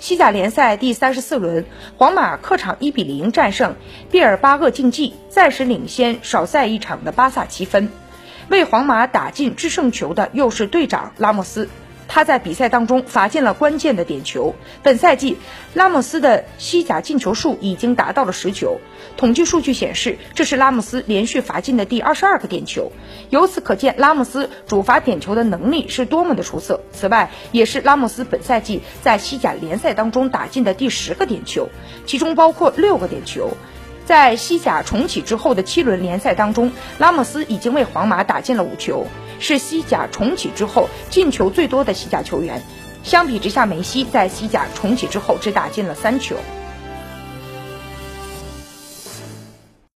西甲联赛第三十四轮，皇马客场一比零战胜毕尔巴鄂竞技，暂时领先少赛一场的巴萨七分。为皇马打进制胜球的又是队长拉莫斯。他在比赛当中罚进了关键的点球。本赛季，拉莫斯的西甲进球数已经达到了十球。统计数据显示，这是拉莫斯连续罚进的第二十二个点球。由此可见，拉莫斯主罚点球的能力是多么的出色。此外，也是拉莫斯本赛季在西甲联赛当中打进的第十个点球，其中包括六个点球。在西甲重启之后的七轮联赛当中，拉莫斯已经为皇马打进了五球。是西甲重启之后进球最多的西甲球员，相比之下，梅西在西甲重启之后只打进了三球。